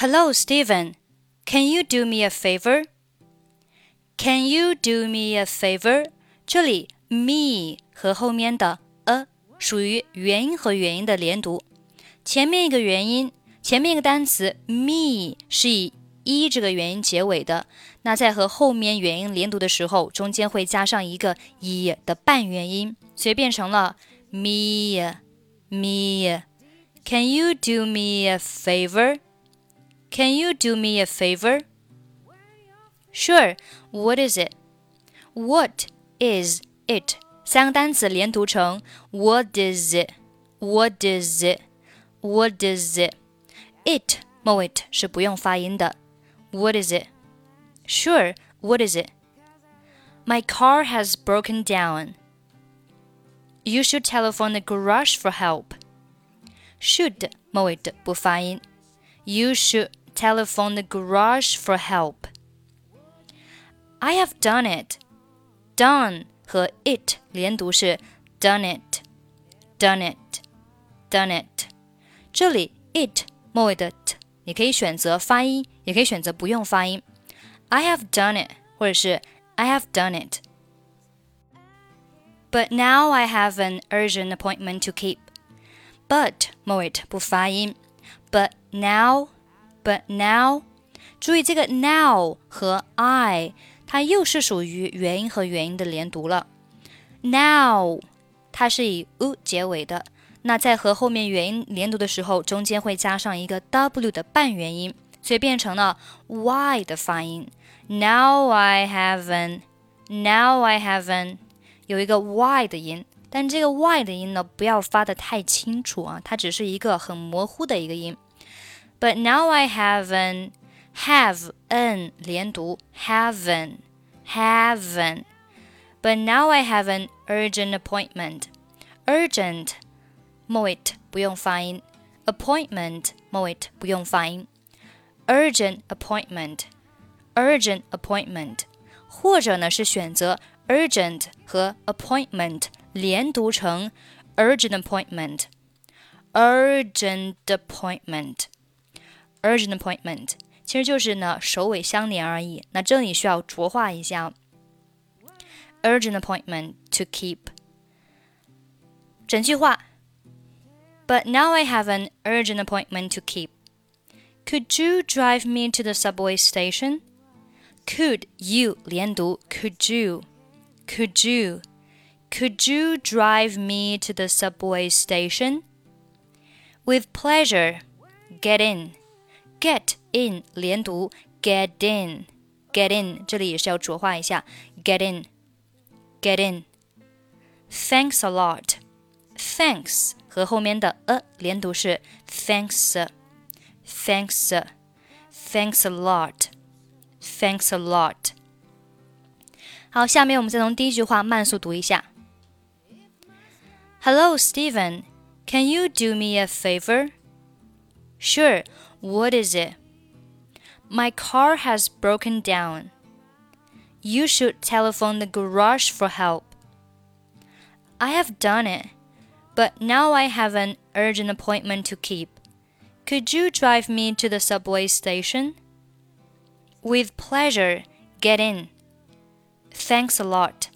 Hello, Steven. Can you do me a favor? Can you do me a favor? 这里 me 和后面的 a 属于元音和元音的连读。前面一个元音，前面一个单词 me 是以 e 这个元音结尾的。那在和后面元音连读的时候，中间会加上一个 e 的半元音，所以变成了 me me。Can you do me a favor? Can you do me a favor? Sure. What is it? What is it? 三个单词连读成 What is it? What is it? What is it? It 末尾是不用发音的。What is it? Sure. What is it? My car has broken down. You should telephone the garage for help. Should 末尾的不发音。You should telephone the garage for help. I have done it. Done 和 it 连读是 done it, done it, done it。这里 it 末尾的 t，你可以选择发音，也可以选择不用发音。I have done it，或者是 I have done it。But now I have an urgent appointment to keep. But 末尾不发音。But now but now，注意这个 now 和 I，它又是属于元音和元音的连读了。Now，它是以 u 结尾的，那在和后面元音连读的时候，中间会加上一个 w 的半元音，所以变成了 y 的发音。Now I have an，Now I have an，有一个 y 的音，但这个 y 的音呢，不要发的太清楚啊，它只是一个很模糊的一个音。But now I have an have an 连读 haven haven. But now I have an urgent appointment. Urgent 末尾不用发音，appointment 末尾不用发音。Urgent appointment urgent appointment，或者呢是选择 urgent 和 appointment 连读成 urgent appointment urgent appointment。 urgent appointment，其实就是呢首尾相连而已。那这里需要浊化一下，urgent appointment to keep。整句话，But now I have an urgent appointment to keep. Could you drive me to the subway station? Could you 连读？Could you? Could you? Could you drive me to the subway station? With pleasure. Get in. get in get in. 这里也是要浊化一下。Get in, get in. Thanks a lot，thanks 和后面的 thanks, 连读是 thanks a lot，thanks a lot。好，下面我们再从第一句话慢速读一下。Hello, Steven. Can you do me a favor? Sure. What is it? My car has broken down. You should telephone the garage for help. I have done it, but now I have an urgent appointment to keep. Could you drive me to the subway station? With pleasure, get in. Thanks a lot.